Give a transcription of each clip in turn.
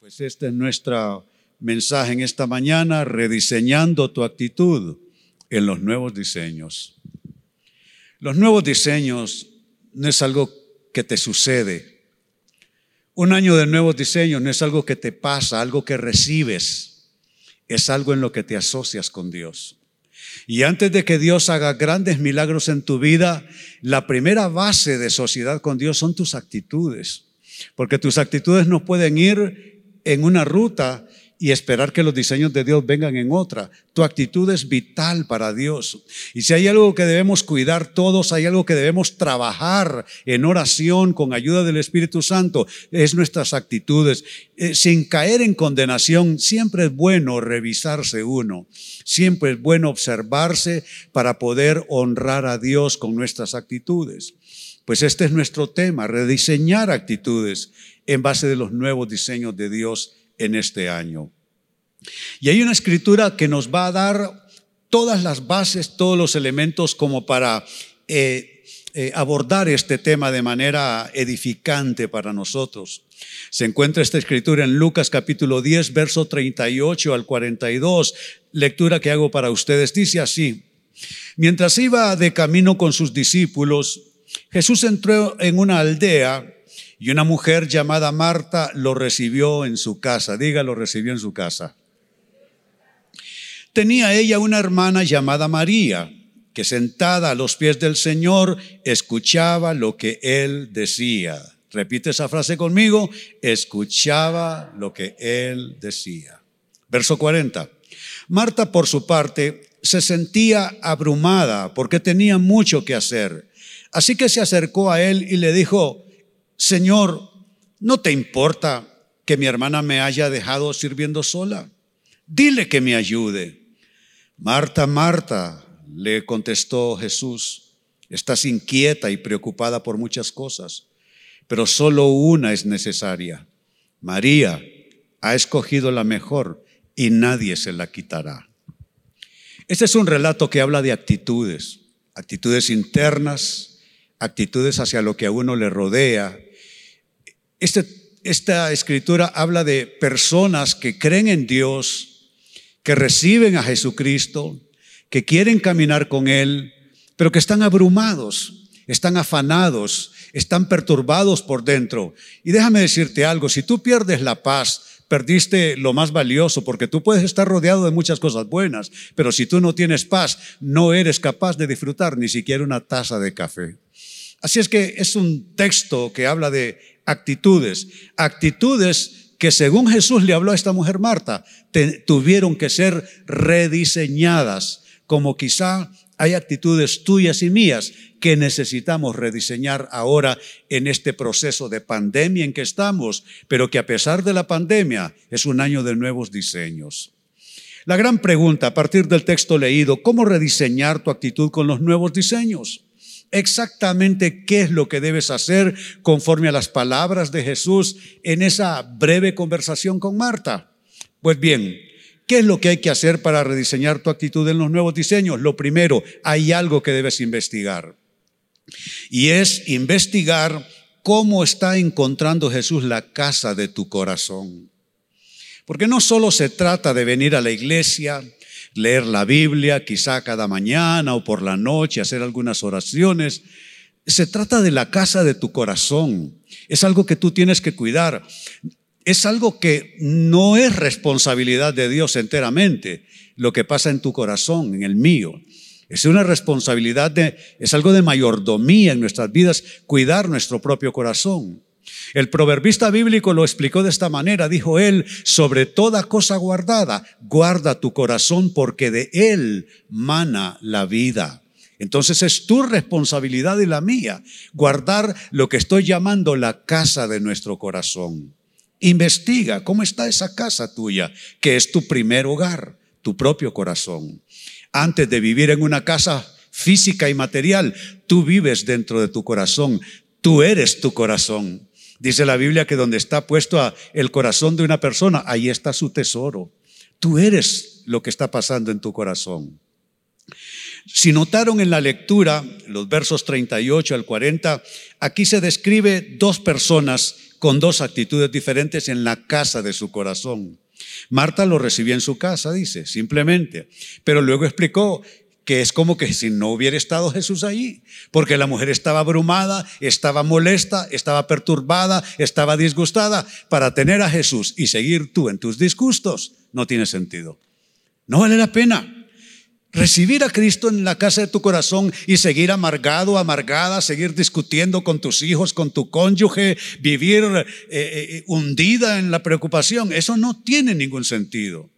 Pues este es nuestro mensaje en esta mañana, rediseñando tu actitud en los nuevos diseños. Los nuevos diseños no es algo que te sucede. Un año de nuevos diseños no es algo que te pasa, algo que recibes. Es algo en lo que te asocias con Dios. Y antes de que Dios haga grandes milagros en tu vida, la primera base de sociedad con Dios son tus actitudes. Porque tus actitudes no pueden ir en una ruta y esperar que los diseños de Dios vengan en otra. Tu actitud es vital para Dios. Y si hay algo que debemos cuidar todos, hay algo que debemos trabajar en oración con ayuda del Espíritu Santo, es nuestras actitudes. Eh, sin caer en condenación, siempre es bueno revisarse uno. Siempre es bueno observarse para poder honrar a Dios con nuestras actitudes. Pues este es nuestro tema, rediseñar actitudes en base de los nuevos diseños de Dios en este año. Y hay una escritura que nos va a dar todas las bases, todos los elementos como para eh, eh, abordar este tema de manera edificante para nosotros. Se encuentra esta escritura en Lucas capítulo 10, verso 38 al 42, lectura que hago para ustedes. Dice así, mientras iba de camino con sus discípulos, Jesús entró en una aldea y una mujer llamada Marta lo recibió en su casa. Diga, lo recibió en su casa. Tenía ella una hermana llamada María, que sentada a los pies del Señor escuchaba lo que él decía. Repite esa frase conmigo, escuchaba lo que él decía. Verso 40. Marta, por su parte, se sentía abrumada porque tenía mucho que hacer. Así que se acercó a él y le dijo, Señor, ¿no te importa que mi hermana me haya dejado sirviendo sola? Dile que me ayude. Marta, Marta, le contestó Jesús, estás inquieta y preocupada por muchas cosas, pero solo una es necesaria. María ha escogido la mejor y nadie se la quitará. Este es un relato que habla de actitudes, actitudes internas, actitudes hacia lo que a uno le rodea. Este, esta escritura habla de personas que creen en Dios, que reciben a Jesucristo, que quieren caminar con Él, pero que están abrumados, están afanados, están perturbados por dentro. Y déjame decirte algo, si tú pierdes la paz, perdiste lo más valioso, porque tú puedes estar rodeado de muchas cosas buenas, pero si tú no tienes paz, no eres capaz de disfrutar ni siquiera una taza de café. Así es que es un texto que habla de actitudes, actitudes que según Jesús le habló a esta mujer Marta, tuvieron que ser rediseñadas, como quizá hay actitudes tuyas y mías que necesitamos rediseñar ahora en este proceso de pandemia en que estamos, pero que a pesar de la pandemia es un año de nuevos diseños. La gran pregunta a partir del texto leído, ¿cómo rediseñar tu actitud con los nuevos diseños? Exactamente qué es lo que debes hacer conforme a las palabras de Jesús en esa breve conversación con Marta. Pues bien, ¿qué es lo que hay que hacer para rediseñar tu actitud en los nuevos diseños? Lo primero, hay algo que debes investigar. Y es investigar cómo está encontrando Jesús la casa de tu corazón. Porque no solo se trata de venir a la iglesia, leer la Biblia, quizá cada mañana o por la noche, hacer algunas oraciones. Se trata de la casa de tu corazón. Es algo que tú tienes que cuidar. Es algo que no es responsabilidad de Dios enteramente, lo que pasa en tu corazón, en el mío. Es una responsabilidad de, es algo de mayordomía en nuestras vidas, cuidar nuestro propio corazón. El proverbista bíblico lo explicó de esta manera, dijo él, sobre toda cosa guardada, guarda tu corazón porque de él mana la vida. Entonces es tu responsabilidad y la mía guardar lo que estoy llamando la casa de nuestro corazón. Investiga cómo está esa casa tuya, que es tu primer hogar, tu propio corazón. Antes de vivir en una casa física y material, tú vives dentro de tu corazón, tú eres tu corazón. Dice la Biblia que donde está puesto el corazón de una persona, ahí está su tesoro. Tú eres lo que está pasando en tu corazón. Si notaron en la lectura, los versos 38 al 40, aquí se describe dos personas con dos actitudes diferentes en la casa de su corazón. Marta lo recibió en su casa, dice, simplemente, pero luego explicó que es como que si no hubiera estado Jesús ahí, porque la mujer estaba abrumada, estaba molesta, estaba perturbada, estaba disgustada. Para tener a Jesús y seguir tú en tus disgustos, no tiene sentido. No vale la pena. Recibir a Cristo en la casa de tu corazón y seguir amargado, amargada, seguir discutiendo con tus hijos, con tu cónyuge, vivir eh, eh, hundida en la preocupación, eso no tiene ningún sentido.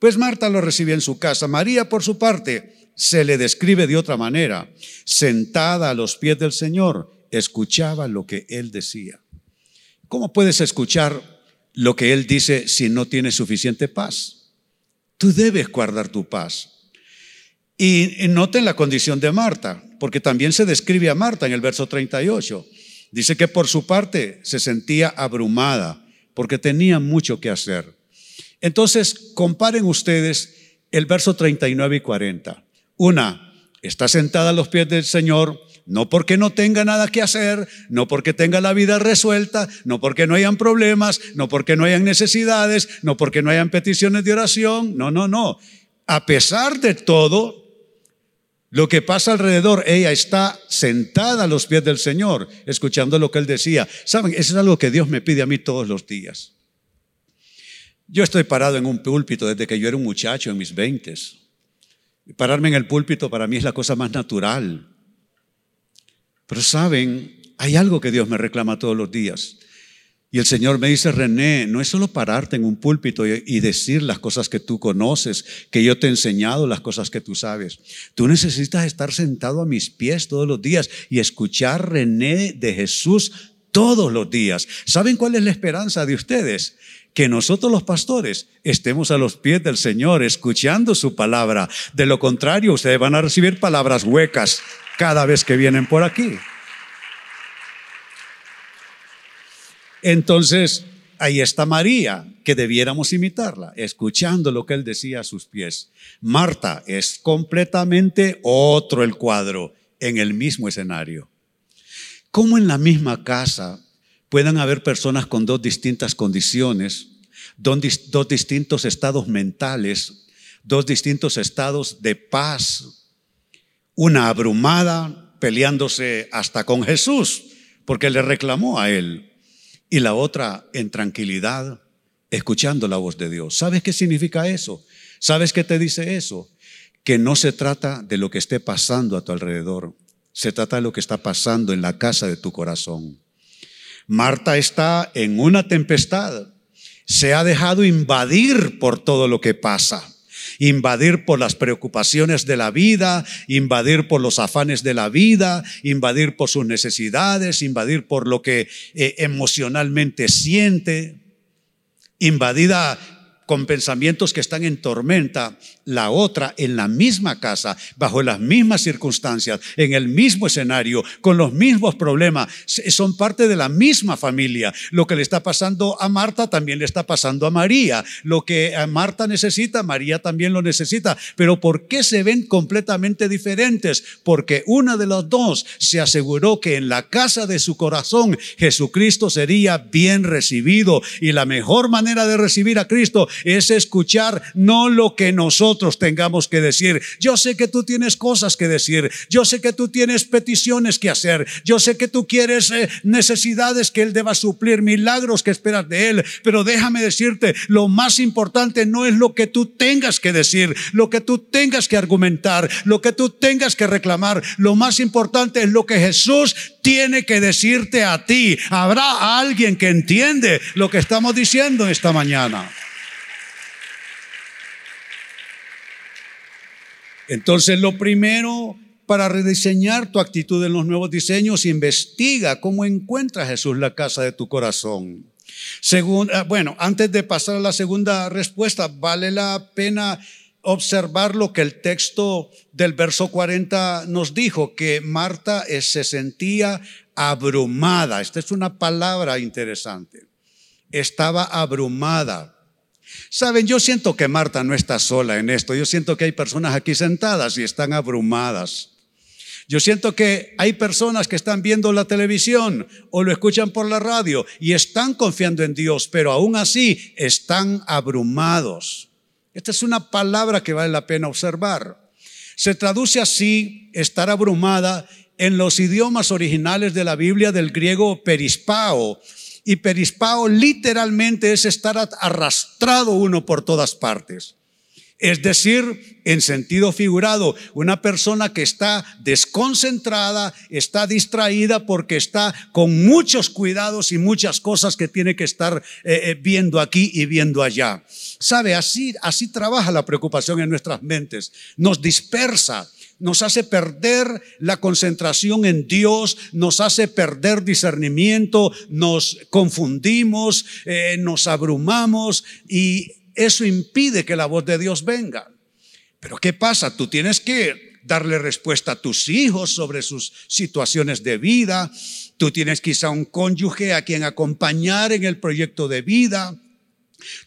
Pues Marta lo recibió en su casa. María, por su parte, se le describe de otra manera. Sentada a los pies del Señor, escuchaba lo que Él decía. ¿Cómo puedes escuchar lo que Él dice si no tienes suficiente paz? Tú debes guardar tu paz. Y, noten la condición de Marta, porque también se describe a Marta en el verso 38. Dice que por su parte se sentía abrumada porque tenía mucho que hacer. Entonces, comparen ustedes el verso 39 y 40. Una, está sentada a los pies del Señor, no porque no tenga nada que hacer, no porque tenga la vida resuelta, no porque no hayan problemas, no porque no hayan necesidades, no porque no hayan peticiones de oración, no, no, no. A pesar de todo, lo que pasa alrededor, ella está sentada a los pies del Señor, escuchando lo que Él decía. Saben, eso es algo que Dios me pide a mí todos los días. Yo estoy parado en un púlpito desde que yo era un muchacho en mis veintes. Pararme en el púlpito para mí es la cosa más natural. Pero saben, hay algo que Dios me reclama todos los días. Y el Señor me dice, René, no es solo pararte en un púlpito y, decir las cosas que tú conoces, que yo te he enseñado las cosas que tú sabes. Tú necesitas estar sentado a mis pies todos los días y escuchar René de Jesús todos los días. ¿Saben cuál es la esperanza de ustedes? Que nosotros los pastores estemos a los pies del Señor escuchando su palabra. De lo contrario, ustedes van a recibir palabras huecas cada vez que vienen por aquí. Entonces, ahí está María, que debiéramos imitarla, escuchando lo que él decía a sus pies. Marta es completamente otro el cuadro en el mismo escenario. ¿Cómo en la misma casa puedan haber personas con dos distintas condiciones, dos, distintos estados mentales, dos distintos estados de paz? Una abrumada, peleándose hasta con Jesús, porque le reclamó a él y la otra en tranquilidad, escuchando la voz de Dios. ¿Sabes qué significa eso? ¿Sabes qué te dice eso? Que no se trata de lo que esté pasando a tu alrededor, se trata de lo que está pasando en la casa de tu corazón. Marta está en una tempestad, se ha dejado invadir por todo lo que pasa. Invadir por las preocupaciones de la vida, invadir por los afanes de la vida, invadir por sus necesidades, invadir por lo que eh, emocionalmente siente, invadida con pensamientos que están en tormenta, la otra en la misma casa, bajo las mismas circunstancias, en el mismo escenario, con los mismos problemas, son parte de la misma familia. Lo que le está pasando a Marta también le está pasando a María. Lo que Marta necesita, María también lo necesita. Pero ¿por qué se ven completamente diferentes? Porque una de las dos se aseguró que en la casa de su corazón Jesucristo sería bien recibido y la mejor manera de recibir a Cristo es escuchar no lo que nosotros tengamos que decir. Yo sé que tú tienes cosas que decir, yo sé que tú tienes peticiones que hacer, yo sé que tú quieres eh, necesidades que Él deba suplir, milagros que esperas de Él, pero déjame decirte, lo más importante no es lo que tú tengas que decir, lo que tú tengas que argumentar, lo que tú tengas que reclamar, lo más importante es lo que Jesús tiene que decirte a ti. Habrá alguien que entiende lo que estamos diciendo esta mañana. Entonces, lo primero para rediseñar tu actitud en los nuevos diseños, investiga cómo encuentra Jesús la casa de tu corazón. Ah, bueno, antes de pasar a la segunda respuesta, vale la pena observar lo que el texto del verso 40 nos dijo, que Marta eh, se sentía abrumada. Esta es una palabra interesante. Estaba abrumada. Saben, yo siento que Marta no está sola en esto. Yo siento que hay personas aquí sentadas y están abrumadas. Yo siento que hay personas que están viendo la televisión o lo escuchan por la radio y están confiando en Dios, pero aún así están abrumados. Esta es una palabra que vale la pena observar. Se traduce así, estar abrumada, en los idiomas originales de la Biblia del griego perispao. Y perispao literalmente es estar arrastrado uno por todas partes. Es decir, en sentido figurado, una persona que está desconcentrada, está distraída porque está con muchos cuidados y muchas cosas que tiene que estar eh, eh, viendo aquí y viendo allá. Sabe, así, así trabaja la preocupación en nuestras mentes. Nos dispersa, nos hace perder la concentración en Dios, nos hace perder discernimiento, nos confundimos, eh, nos abrumamos y eso impide que la voz de Dios venga. Pero ¿qué pasa? Tú tienes que darle respuesta a tus hijos sobre sus situaciones de vida. Tú tienes quizá un cónyuge a quien acompañar en el proyecto de vida.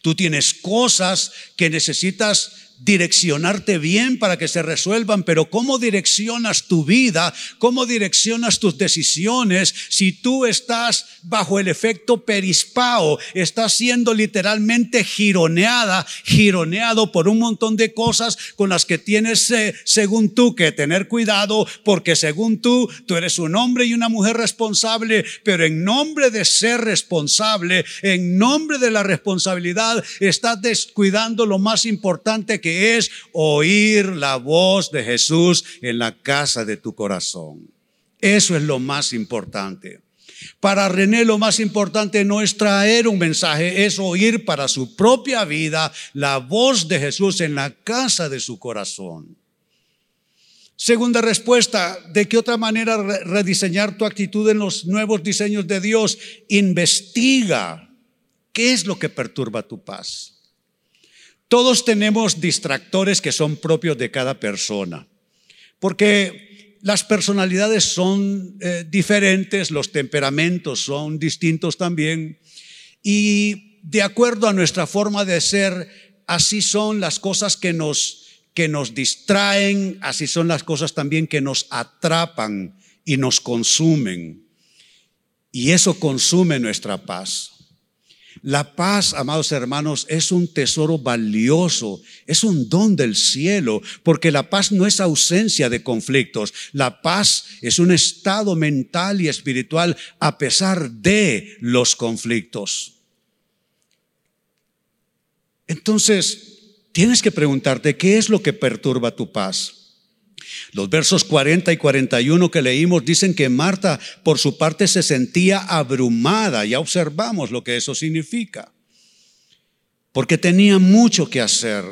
Tú tienes cosas que necesitas direccionarte bien para que se resuelvan, pero ¿cómo direccionas tu vida? ¿Cómo direccionas tus decisiones si tú estás bajo el efecto perispao? Estás siendo literalmente gironeada, gironeado por un montón de cosas con las que tienes, eh, según tú, que tener cuidado, porque según tú, tú eres un hombre y una mujer responsable, pero en nombre de ser responsable, en nombre de la responsabilidad, estás descuidando lo más importante es oír la voz de Jesús en la casa de tu corazón. Eso es lo más importante. Para René lo más importante no es traer un mensaje, es oír para su propia vida la voz de Jesús en la casa de su corazón. Segunda respuesta, ¿de qué otra manera rediseñar tu actitud en los nuevos diseños de Dios? Investiga qué es lo que perturba tu paz. Todos tenemos distractores que son propios de cada persona, porque las personalidades son eh, diferentes, los temperamentos son distintos también, y de acuerdo a nuestra forma de ser, así son las cosas que nos, que nos distraen, así son las cosas también que nos atrapan y nos consumen. Y eso consume nuestra paz. La paz, amados hermanos, es un tesoro valioso, es un don del cielo, porque la paz no es ausencia de conflictos, la paz es un estado mental y espiritual a pesar de los conflictos. Entonces, tienes que preguntarte, ¿qué es lo que perturba tu paz? Los versos 40 y 41 que leímos dicen que Marta por su parte se sentía abrumada. Ya observamos lo que eso significa. Porque tenía mucho que hacer.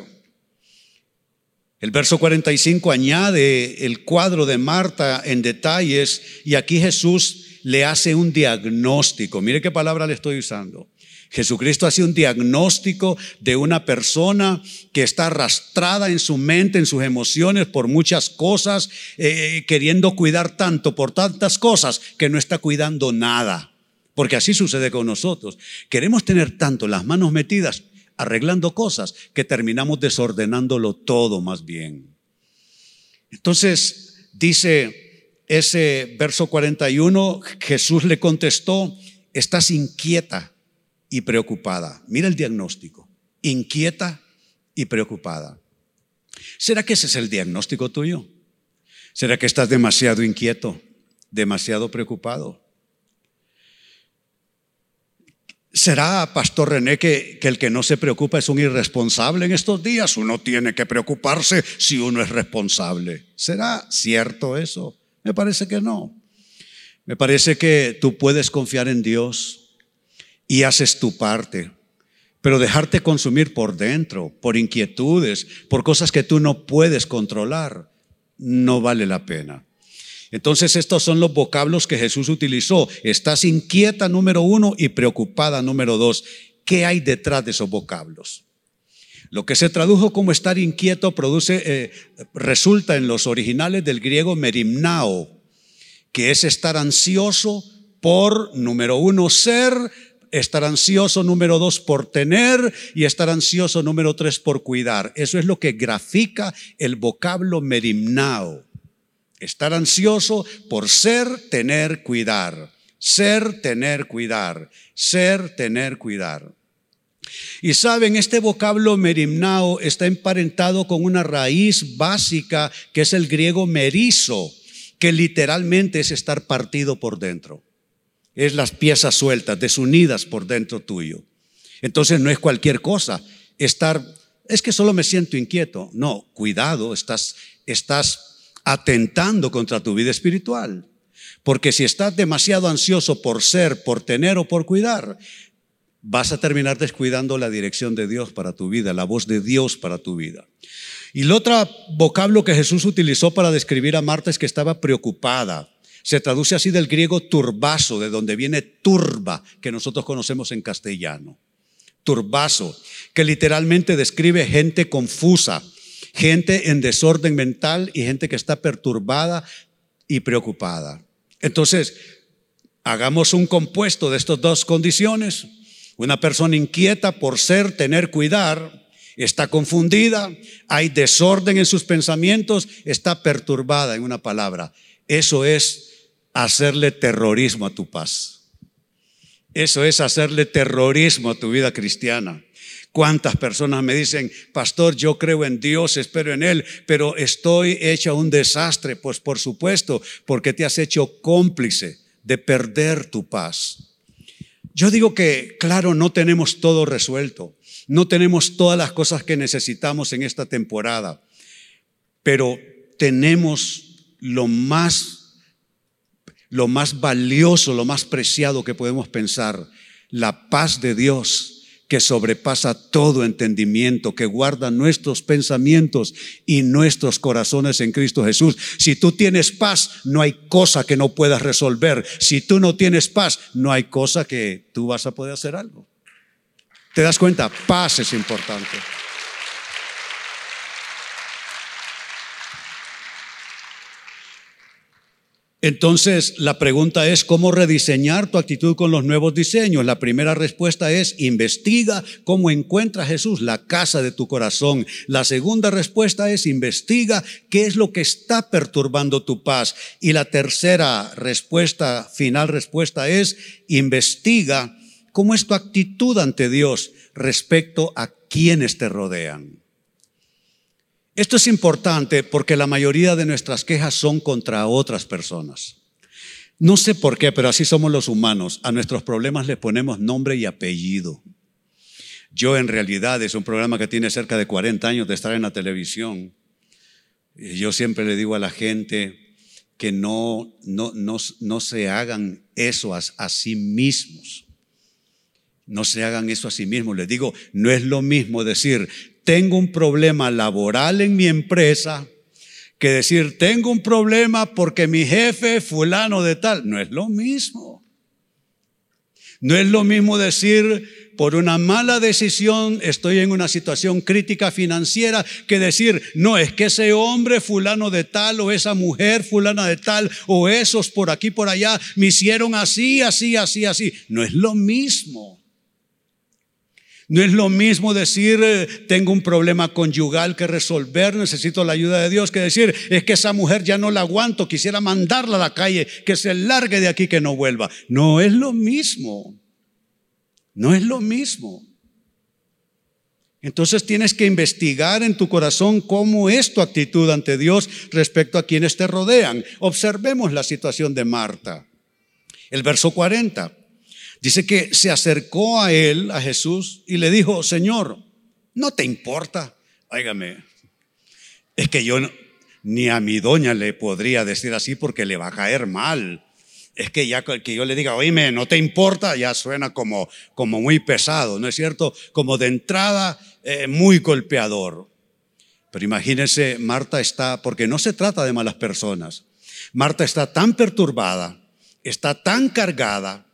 El verso 45 añade el cuadro de Marta en detalles y aquí Jesús le hace un diagnóstico. Mire qué palabra le estoy usando. Jesucristo hace un diagnóstico de una persona que está arrastrada en su mente, en sus emociones por muchas cosas, eh, queriendo cuidar tanto por tantas cosas que no está cuidando nada. Porque así sucede con nosotros. Queremos tener tanto las manos metidas arreglando cosas que terminamos desordenándolo todo más bien. Entonces, dice ese verso 41, Jesús le contestó, estás inquieta y preocupada. Mira el diagnóstico. Inquieta y preocupada. ¿Será que ese es el diagnóstico tuyo? ¿Será que estás demasiado inquieto, demasiado preocupado? ¿Será, Pastor René, que, que, el que no se preocupa es un irresponsable en estos días? Uno tiene que preocuparse si uno es responsable. ¿Será cierto eso? Me parece que no. Me parece que tú puedes confiar en Dios y haces tu parte. Pero dejarte consumir por dentro, por inquietudes, por cosas que tú no puedes controlar, no vale la pena. Entonces estos son los vocablos que Jesús utilizó. Estás inquieta número uno y preocupada número dos. ¿Qué hay detrás de esos vocablos? Lo que se tradujo como estar inquieto produce, eh, resulta en los originales del griego merimnao, que es estar ansioso por, número uno, ser, estar ansioso número dos por tener y estar ansioso número tres por cuidar. Eso es lo que grafica el vocablo merimnao. Estar ansioso por ser, tener, cuidar. Ser, tener, cuidar. Ser, tener, cuidar. Y saben, este vocablo merimnao está emparentado con una raíz básica que es el griego merizo, que literalmente es estar partido por dentro. Es las piezas sueltas, desunidas por dentro tuyo. Entonces no es cualquier cosa estar, es que solo me siento inquieto. No, cuidado, estás, estás atentando contra tu vida espiritual. Porque si estás demasiado ansioso por ser, por tener o por cuidar, vas a terminar descuidando la dirección de Dios para tu vida, la voz de Dios para tu vida. Y el otro vocablo que Jesús utilizó para describir a Marta es que estaba preocupada. Se traduce así del griego turbazo, de donde viene turba, que nosotros conocemos en castellano. Turbazo, que literalmente describe gente confusa, gente en desorden mental y gente que está perturbada y preocupada. Entonces, hagamos un compuesto de estas dos condiciones. Una persona inquieta por ser, tener, cuidar, está confundida, hay desorden en sus pensamientos, está perturbada en una palabra. Eso es hacerle terrorismo a tu paz. Eso es hacerle terrorismo a tu vida cristiana. ¿Cuántas personas me dicen, pastor, yo creo en Dios, espero en Él, pero estoy hecha un desastre? Pues por supuesto, porque te has hecho cómplice de perder tu paz. Yo digo que, claro, no tenemos todo resuelto, no tenemos todas las cosas que necesitamos en esta temporada, pero tenemos lo más, lo más valioso, lo más preciado que podemos pensar, la paz de Dios que sobrepasa todo entendimiento, que guarda nuestros pensamientos y nuestros corazones en Cristo Jesús. Si tú tienes paz, no hay cosa que no puedas resolver. Si tú no tienes paz, no hay cosa que tú vas a poder hacer algo. ¿Te das cuenta? Paz es importante. Entonces, la pregunta es, ¿cómo rediseñar tu actitud con los nuevos diseños? La primera respuesta es, investiga cómo encuentra Jesús la casa de tu corazón. La segunda respuesta es, investiga qué es lo que está perturbando tu paz. Y la tercera respuesta, final respuesta es, investiga cómo es tu actitud ante Dios respecto a quienes te rodean. Esto es importante porque la mayoría de nuestras quejas son contra otras personas. No sé por qué, pero así somos los humanos. A nuestros problemas le ponemos nombre y apellido. Yo en realidad es un programa que tiene cerca de 40 años de estar en la televisión. Yo siempre le digo a la gente que no, no, no, se hagan eso a, a sí mismos. No se hagan eso a sí mismos. Les digo, no es lo mismo decir, tengo un problema laboral en mi empresa que decir, tengo un problema porque mi jefe fulano de tal. No es lo mismo. No es lo mismo decir, por una mala decisión estoy en una situación crítica financiera que decir, no, es que ese hombre fulano de tal o esa mujer fulana de tal o esos por aquí, por allá, me hicieron así, así, así, así. No es lo mismo. No es lo mismo decir, eh, tengo un problema conyugal que resolver, necesito la ayuda de Dios, que decir, es que esa mujer ya no la aguanto, quisiera mandarla a la calle, que se largue de aquí, que no vuelva. No es lo mismo. No es lo mismo. Entonces tienes que investigar en tu corazón cómo es tu actitud ante Dios respecto a quienes te rodean. Observemos la situación de Marta. El verso 40. Dice que se acercó a él, a Jesús, y le dijo, Señor, no te importa. Óigame, es que yo ni a mi doña le podría decir así porque le va a caer mal. Es que ya que yo le diga, oíme, no te importa, ya suena como, como muy pesado, ¿no es cierto? Como de entrada eh, muy golpeador. Pero imagínense, Marta está, porque no se trata de malas personas. Marta está tan perturbada, está tan cargada,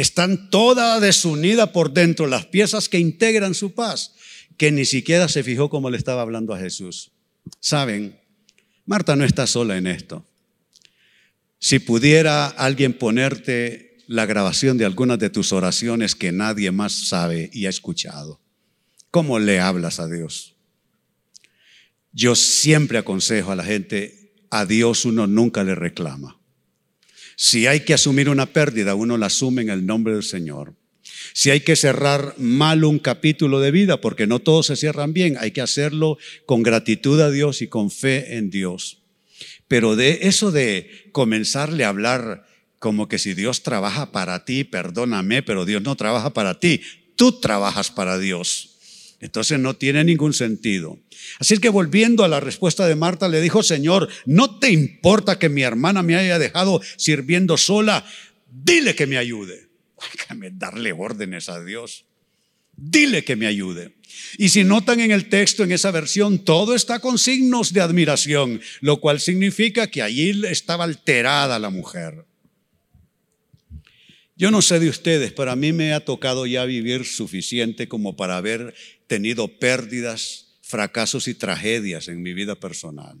están toda desunida por dentro, las piezas que integran su paz, que ni siquiera se fijó como le estaba hablando a Jesús. Saben, Marta no está sola en esto. Si pudiera alguien ponerte la grabación de algunas de tus oraciones que nadie más sabe y ha escuchado, ¿cómo le hablas a Dios? Yo siempre aconsejo a la gente, a Dios uno nunca le reclama. Si hay que asumir una pérdida, uno la asume en el nombre del Señor. Si hay que cerrar mal un capítulo de vida, porque no todos se cierran bien, hay que hacerlo con gratitud a Dios y con fe en Dios. Pero de eso de comenzarle a hablar como que si Dios trabaja para ti, perdóname, pero Dios no trabaja para ti, tú trabajas para Dios. Entonces no tiene ningún sentido. Así que volviendo a la respuesta de Marta, le dijo, Señor, no te importa que mi hermana me haya dejado sirviendo sola, dile que me ayude. Déjame darle órdenes a Dios. Dile que me ayude. Y si notan en el texto, en esa versión, todo está con signos de admiración, lo cual significa que allí estaba alterada la mujer. Yo no sé de ustedes, pero a mí me ha tocado ya vivir suficiente como para haber tenido pérdidas, fracasos y tragedias en mi vida personal.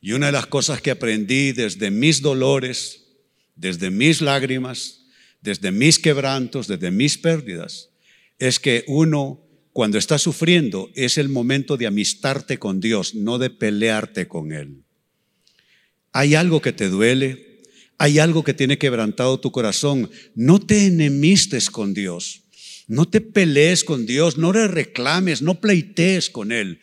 Y una de las cosas que aprendí desde mis dolores, desde mis lágrimas, desde mis quebrantos, desde mis pérdidas, es que uno, cuando está sufriendo, es el momento de amistarte con Dios, no de pelearte con Él. Hay algo que te duele, hay algo que tiene quebrantado tu corazón. No te enemistes con Dios. No te pelees con Dios. No le reclames. No pleitees con Él.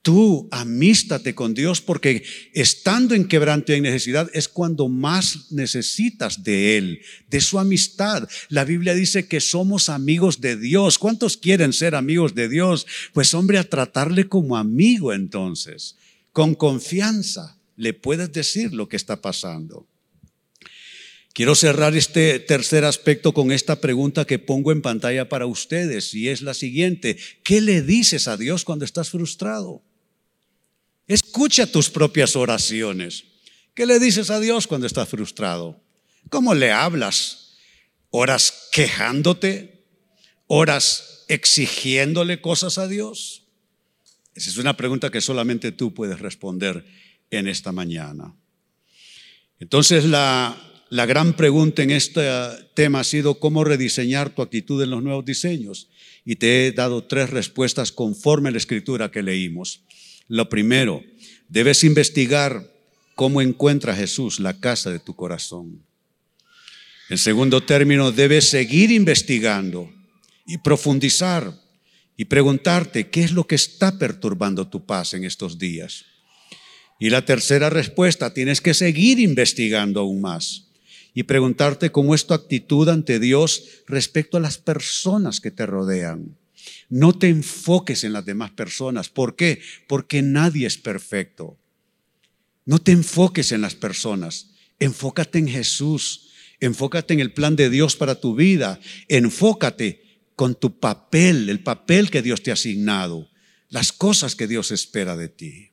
Tú amístate con Dios porque estando en quebranto y en necesidad es cuando más necesitas de Él, de su amistad. La Biblia dice que somos amigos de Dios. ¿Cuántos quieren ser amigos de Dios? Pues hombre, a tratarle como amigo entonces, con confianza, le puedes decir lo que está pasando. Quiero cerrar este tercer aspecto con esta pregunta que pongo en pantalla para ustedes y es la siguiente. ¿Qué le dices a Dios cuando estás frustrado? Escucha tus propias oraciones. ¿Qué le dices a Dios cuando estás frustrado? ¿Cómo le hablas? ¿Horas quejándote? ¿Horas exigiéndole cosas a Dios? Esa es una pregunta que solamente tú puedes responder en esta mañana. Entonces la la gran pregunta en este tema ha sido cómo rediseñar tu actitud en los nuevos diseños. Y te he dado tres respuestas conforme a la escritura que leímos. Lo primero, debes investigar cómo encuentra Jesús la casa de tu corazón. En segundo término, debes seguir investigando y profundizar y preguntarte qué es lo que está perturbando tu paz en estos días. Y la tercera respuesta, tienes que seguir investigando aún más y preguntarte cómo es tu actitud ante Dios respecto a las personas que te rodean. No te enfoques en las demás personas. ¿Por qué? Porque nadie es perfecto. No te enfoques en las personas. Enfócate en Jesús. Enfócate en el plan de Dios para tu vida. Enfócate con tu papel, el papel que Dios te ha asignado, las cosas que Dios espera de ti.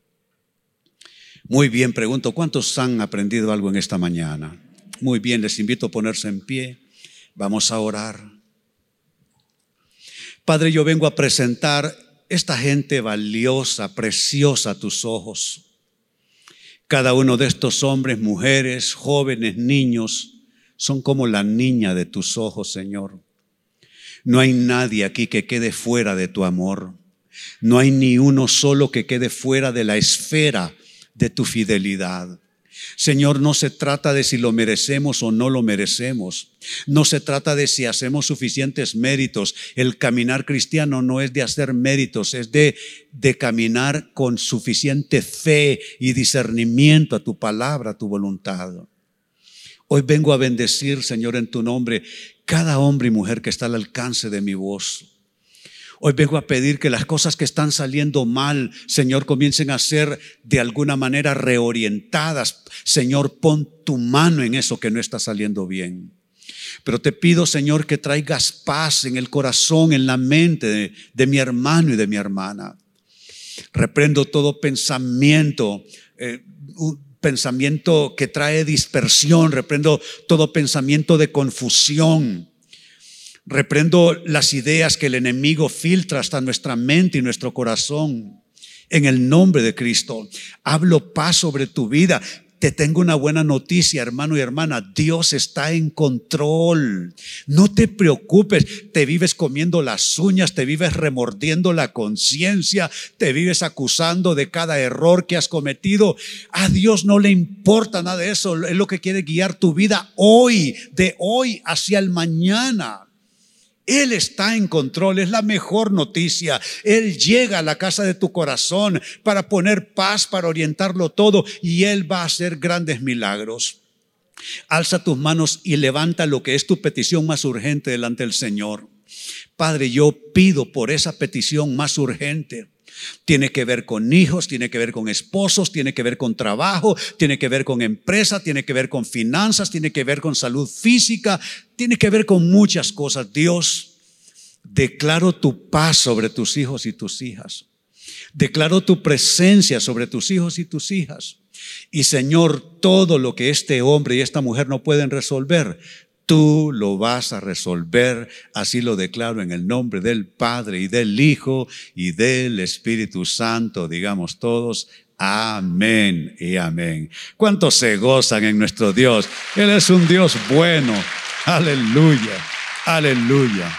Muy bien, pregunto, ¿cuántos han aprendido algo en esta mañana? Muy bien, les invito a ponerse en pie. Vamos a orar. Padre, yo vengo a presentar esta gente valiosa, preciosa a tus ojos. Cada uno de estos hombres, mujeres, jóvenes, niños, son como la niña de tus ojos, Señor. No hay nadie aquí que quede fuera de tu amor. No hay ni uno solo que quede fuera de la esfera de tu fidelidad. Señor, no se trata de si lo merecemos o no lo merecemos. No se trata de si hacemos suficientes méritos. El caminar cristiano no es de hacer méritos, es de, de caminar con suficiente fe y discernimiento a tu palabra, a tu voluntad. Hoy vengo a bendecir, Señor, en tu nombre, cada hombre y mujer que está al alcance de mi voz. Hoy vengo a pedir que las cosas que están saliendo mal, Señor, comiencen a ser de alguna manera reorientadas. Señor, pon tu mano en eso que no está saliendo bien. Pero te pido, Señor, que traigas paz en el corazón, en la mente de, mi hermano y de mi hermana. Reprendo todo pensamiento, eh, pensamiento que trae dispersión, reprendo todo pensamiento de confusión Reprendo las ideas que el enemigo filtra hasta nuestra mente y nuestro corazón. En el nombre de Cristo, hablo paz sobre tu vida. te tengo una buena noticia, hermano y hermana. Dios está en control. No te preocupes. Te vives comiendo las uñas, te vives remordiendo la conciencia, te vives acusando de cada error que has cometido. A Dios no le importa nada de eso. Es lo que quiere guiar tu vida hoy, de hoy hacia el mañana. Él está en control, es la mejor noticia. Él llega a la casa de tu corazón para poner paz, para orientarlo todo y Él va a hacer grandes milagros. Alza tus manos y levanta lo que es tu petición más urgente delante del Señor. Padre, yo pido por esa petición más urgente. Tiene que ver con hijos, tiene que ver con esposos, tiene que ver con trabajo, tiene que ver con empresa, tiene que ver con finanzas, tiene que ver con salud física, tiene que ver con muchas cosas. Dios, declaro tu paz sobre tus hijos y tus hijas. Declaro tu presencia sobre tus hijos y tus hijas. Y Señor, todo lo que este hombre y esta mujer no pueden resolver, tú lo vas a resolver. Así lo declaro en el nombre del Padre y del Hijo y del Espíritu Santo, digamos todos. Amén y amén. ¿Cuántos se gozan en nuestro Dios? Él es un Dios bueno. Aleluya. Aleluya.